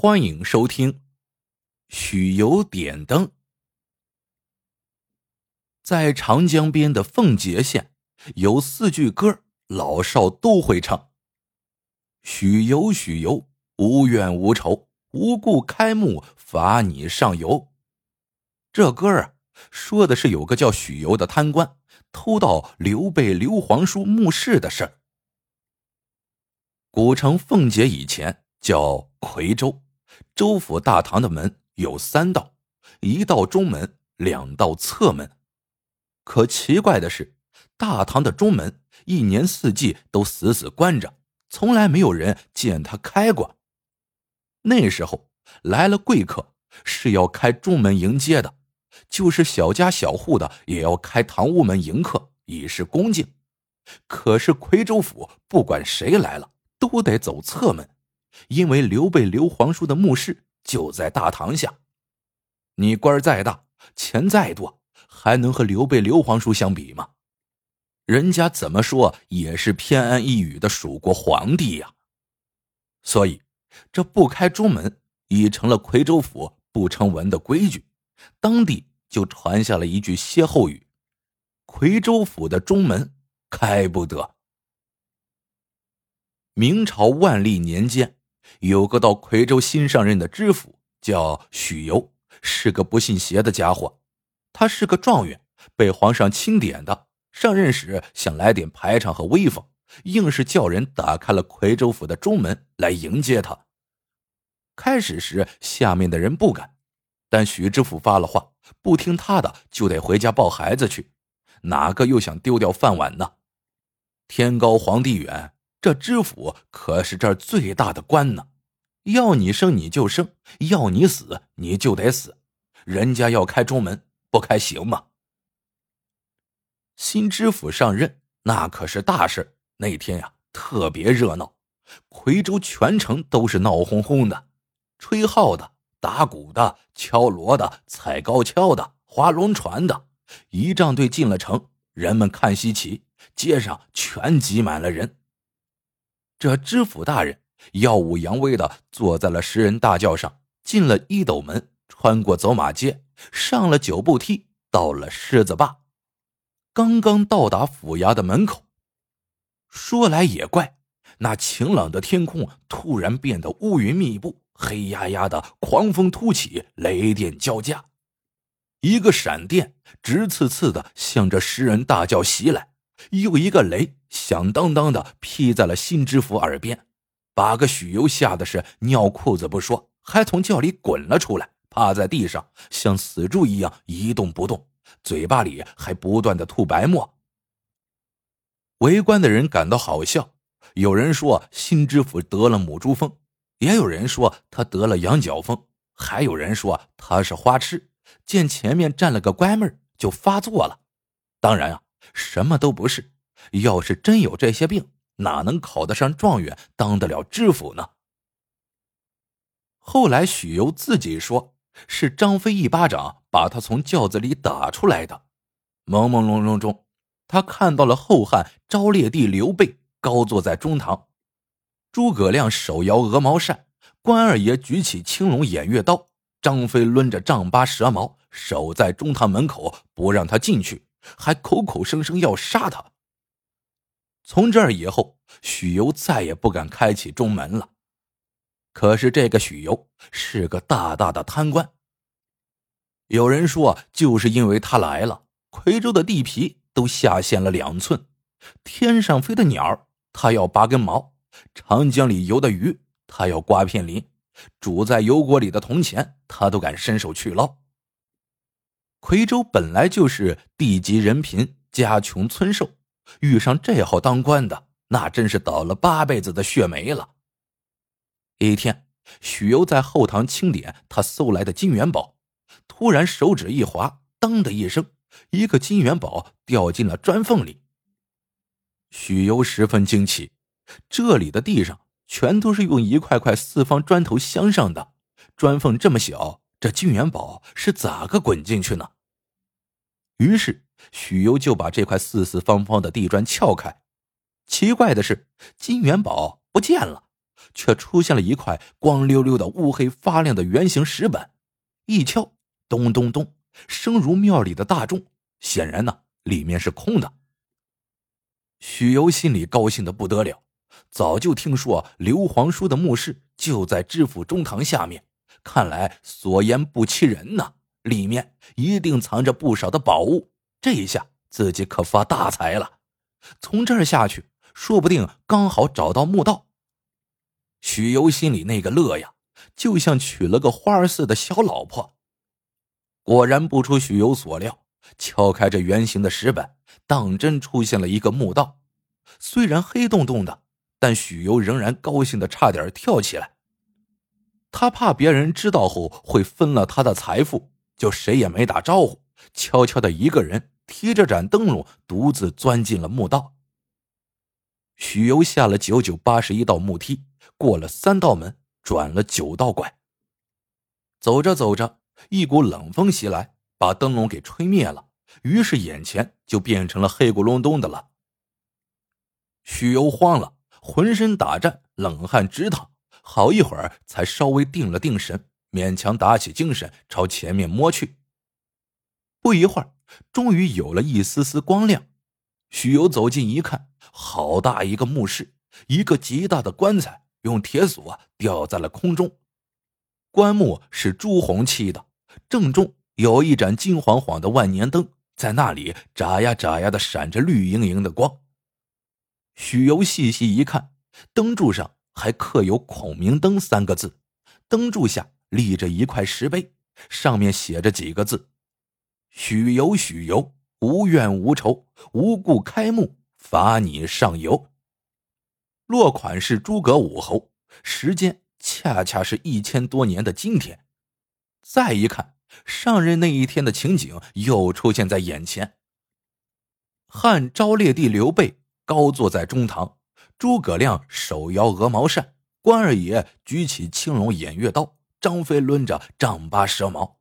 欢迎收听许由点灯。在长江边的奉节县，有四句歌，老少都会唱。许由，许由，无怨无仇，无故开幕，罚你上游。这歌啊，说的是有个叫许由的贪官偷盗刘备刘皇叔墓室的事儿。古城奉节以前。叫夔州，州府大堂的门有三道，一道中门，两道侧门。可奇怪的是，大堂的中门一年四季都死死关着，从来没有人见他开过。那时候来了贵客，是要开中门迎接的；就是小家小户的，也要开堂屋门迎客，以示恭敬。可是夔州府不管谁来了，都得走侧门。因为刘备刘皇叔的墓室就在大堂下，你官再大，钱再多，还能和刘备刘皇叔相比吗？人家怎么说也是偏安一隅的蜀国皇帝呀。所以，这不开中门已成了夔州府不成文的规矩，当地就传下了一句歇后语：“夔州府的中门开不得。”明朝万历年间。有个到夔州新上任的知府叫许由，是个不信邪的家伙。他是个状元，被皇上钦点的。上任时想来点排场和威风，硬是叫人打开了夔州府的中门来迎接他。开始时下面的人不敢，但许知府发了话，不听他的就得回家抱孩子去，哪个又想丢掉饭碗呢？天高皇帝远。这知府可是这儿最大的官呢，要你生你就生，要你死你就得死，人家要开中门不开行吗？新知府上任那可是大事，那天呀特别热闹，夔州全城都是闹哄哄的，吹号的、打鼓的、敲锣的、踩高跷的、划龙船的，仪仗队进了城，人们看稀奇，街上全挤满了人。这知府大人耀武扬威的坐在了石人大轿上，进了一斗门，穿过走马街，上了九步梯，到了狮子坝。刚刚到达府衙的门口，说来也怪，那晴朗的天空突然变得乌云密布，黑压压的，狂风突起，雷电交加，一个闪电直刺刺的向着石人大轿袭来。又一个雷响当当的劈在了新知府耳边，把个许攸吓得是尿裤子不说，还从轿里滚了出来，趴在地上像死猪一样一动不动，嘴巴里还不断的吐白沫。围观的人感到好笑，有人说新知府得了母猪疯，也有人说他得了羊角风，还有人说他是花痴，见前面站了个乖妹就发作了。当然啊。什么都不是，要是真有这些病，哪能考得上状元，当得了知府呢？后来许攸自己说，是张飞一巴掌把他从轿子里打出来的。朦朦胧胧中，他看到了后汉昭烈帝刘备高坐在中堂，诸葛亮手摇鹅毛扇，关二爷举起青龙偃月刀，张飞抡着丈八蛇矛守在中堂门口，不让他进去。还口口声声要杀他。从这儿以后，许攸再也不敢开启中门了。可是这个许攸是个大大的贪官。有人说，就是因为他来了，夔州的地皮都下陷了两寸，天上飞的鸟他要拔根毛，长江里游的鱼他要刮片鳞，煮在油锅里的铜钱他都敢伸手去捞。夔州本来就是地极人贫、家穷村瘦，遇上这号当官的，那真是倒了八辈子的血霉了。一天，许攸在后堂清点他搜来的金元宝，突然手指一滑，当的一声，一个金元宝掉进了砖缝里。许攸十分惊奇，这里的地上全都是用一块块四方砖头镶上的，砖缝这么小。这金元宝是咋个滚进去呢？于是许攸就把这块四四方方的地砖撬开，奇怪的是，金元宝不见了，却出现了一块光溜溜的、乌黑发亮的圆形石板，一敲，咚咚咚，声如庙里的大钟。显然呢，里面是空的。许攸心里高兴的不得了，早就听说刘皇叔的墓室就在知府中堂下面，看来所言不欺人呐，里面一定藏着不少的宝物。这一下自己可发大财了，从这儿下去，说不定刚好找到墓道。许由心里那个乐呀，就像娶了个花儿似的小老婆。果然不出许由所料。敲开这圆形的石板，当真出现了一个墓道。虽然黑洞洞的，但许由仍然高兴的差点跳起来。他怕别人知道后会分了他的财富，就谁也没打招呼，悄悄的一个人提着盏灯笼，独自钻进了墓道。许由下了九九八十一道木梯，过了三道门，转了九道拐。走着走着，一股冷风袭来。把灯笼给吹灭了，于是眼前就变成了黑咕隆咚的了。许攸慌了，浑身打颤，冷汗直淌，好一会儿才稍微定了定神，勉强打起精神朝前面摸去。不一会儿，终于有了一丝丝光亮。许攸走近一看，好大一个墓室，一个极大的棺材用铁锁吊在了空中，棺木是朱红漆的，正中。有一盏金晃晃的万年灯在那里眨呀眨呀的闪着绿莹莹的光。许由细细一看，灯柱上还刻有“孔明灯”三个字，灯柱下立着一块石碑，上面写着几个字：“许由，许由，无怨无仇，无故开墓，罚你上游。”落款是诸葛武侯，时间恰恰是一千多年的今天。再一看。上任那一天的情景又出现在眼前。汉昭烈帝刘备高坐在中堂，诸葛亮手摇鹅毛扇，关二爷举起青龙偃月刀，张飞抡着丈八蛇矛，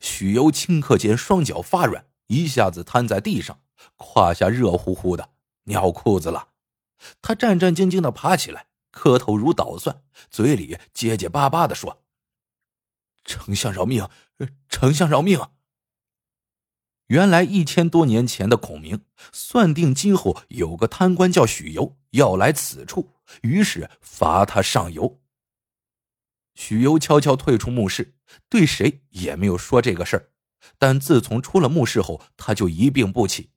许攸顷刻间双脚发软，一下子瘫在地上，胯下热乎乎的，尿裤子了。他战战兢兢的爬起来，磕头如捣蒜，嘴里结结巴巴的说：“丞相饶命！”丞相饶命！原来一千多年前的孔明算定今后有个贪官叫许由要来此处，于是罚他上游。许由悄悄退出墓室，对谁也没有说这个事儿。但自从出了墓室后，他就一病不起。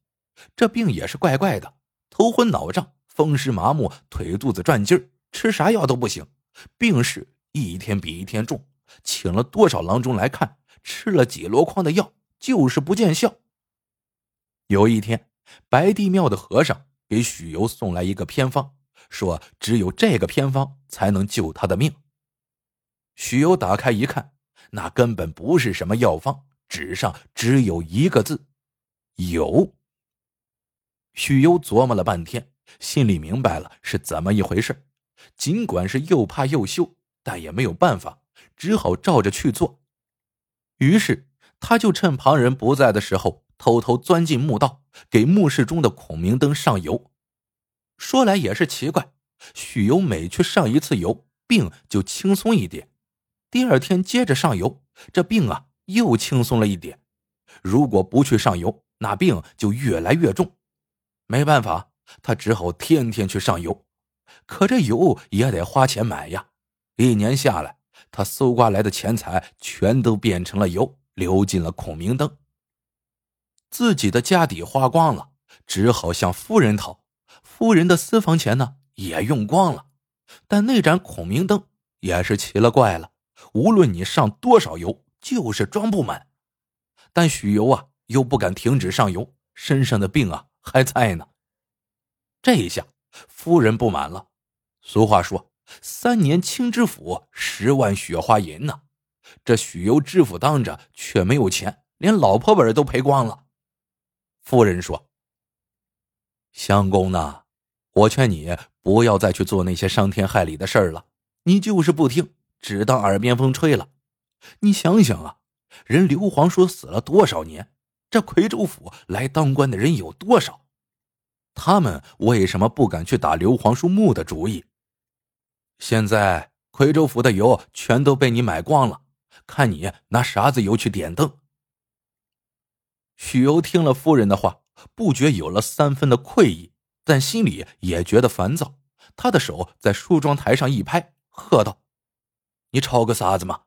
这病也是怪怪的，头昏脑胀，风湿麻木，腿肚子转筋儿，吃啥药都不行。病势一天比一天重，请了多少郎中来看。吃了几箩筐的药，就是不见效。有一天，白帝庙的和尚给许攸送来一个偏方，说只有这个偏方才能救他的命。许攸打开一看，那根本不是什么药方，纸上只有一个字：有。许攸琢磨了半天，心里明白了是怎么一回事。尽管是又怕又羞，但也没有办法，只好照着去做。于是，他就趁旁人不在的时候，偷偷钻进墓道，给墓室中的孔明灯上油。说来也是奇怪，许由每去上一次油，病就轻松一点；第二天接着上油，这病啊又轻松了一点。如果不去上油，那病就越来越重。没办法，他只好天天去上油。可这油也得花钱买呀，一年下来。他搜刮来的钱财全都变成了油，流进了孔明灯。自己的家底花光了，只好向夫人讨。夫人的私房钱呢，也用光了。但那盏孔明灯也是奇了怪了，无论你上多少油，就是装不满。但许由啊，又不敢停止上油，身上的病啊还在呢。这一下，夫人不满了。俗话说。三年清知府，十万雪花银呢？这许由知府当着却没有钱，连老婆本都赔光了。夫人说：“相公呢？我劝你不要再去做那些伤天害理的事儿了。你就是不听，只当耳边风吹了。你想想啊，人刘皇叔死了多少年？这夔州府来当官的人有多少？他们为什么不敢去打刘皇叔墓的主意？”现在夔州府的油全都被你买光了，看你拿啥子油去点灯。许攸听了夫人的话，不觉有了三分的愧意，但心里也觉得烦躁。他的手在梳妆台上一拍，喝道：“你吵个啥子嘛？”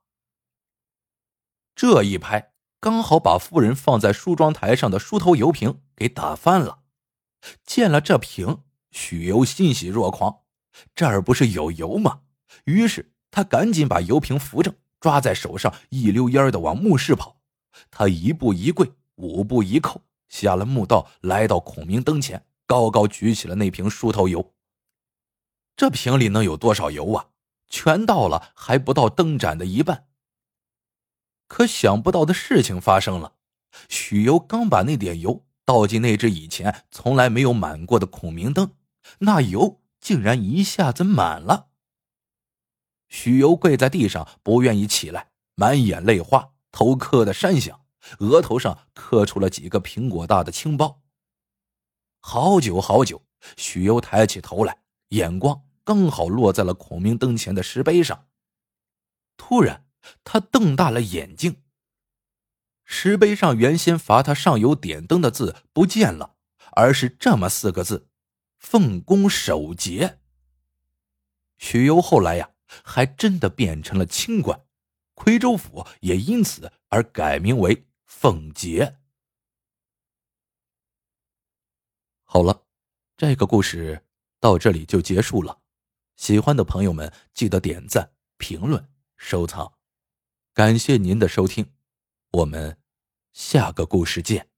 这一拍刚好把夫人放在梳妆台上的梳头油瓶给打翻了。见了这瓶，许攸欣喜若狂，这儿不是有油吗？于是他赶紧把油瓶扶正，抓在手上，一溜烟的往墓室跑。他一步一跪，五步一叩，下了墓道，来到孔明灯前，高高举起了那瓶梳头油。这瓶里能有多少油啊？全倒了，还不到灯盏的一半。可想不到的事情发生了，许攸刚把那点油倒进那只以前从来没有满过的孔明灯，那油竟然一下子满了。许攸跪在地上，不愿意起来，满眼泪花，头磕得山响，额头上磕出了几个苹果大的青包。好久好久，许攸抬起头来，眼光。刚好落在了孔明灯前的石碑上。突然，他瞪大了眼睛。石碑上原先罚他上油点灯的字不见了，而是这么四个字：“奉公守节。”许攸后来呀，还真的变成了清官，夔州府也因此而改名为奉节。好了，这个故事到这里就结束了。喜欢的朋友们，记得点赞、评论、收藏，感谢您的收听，我们下个故事见。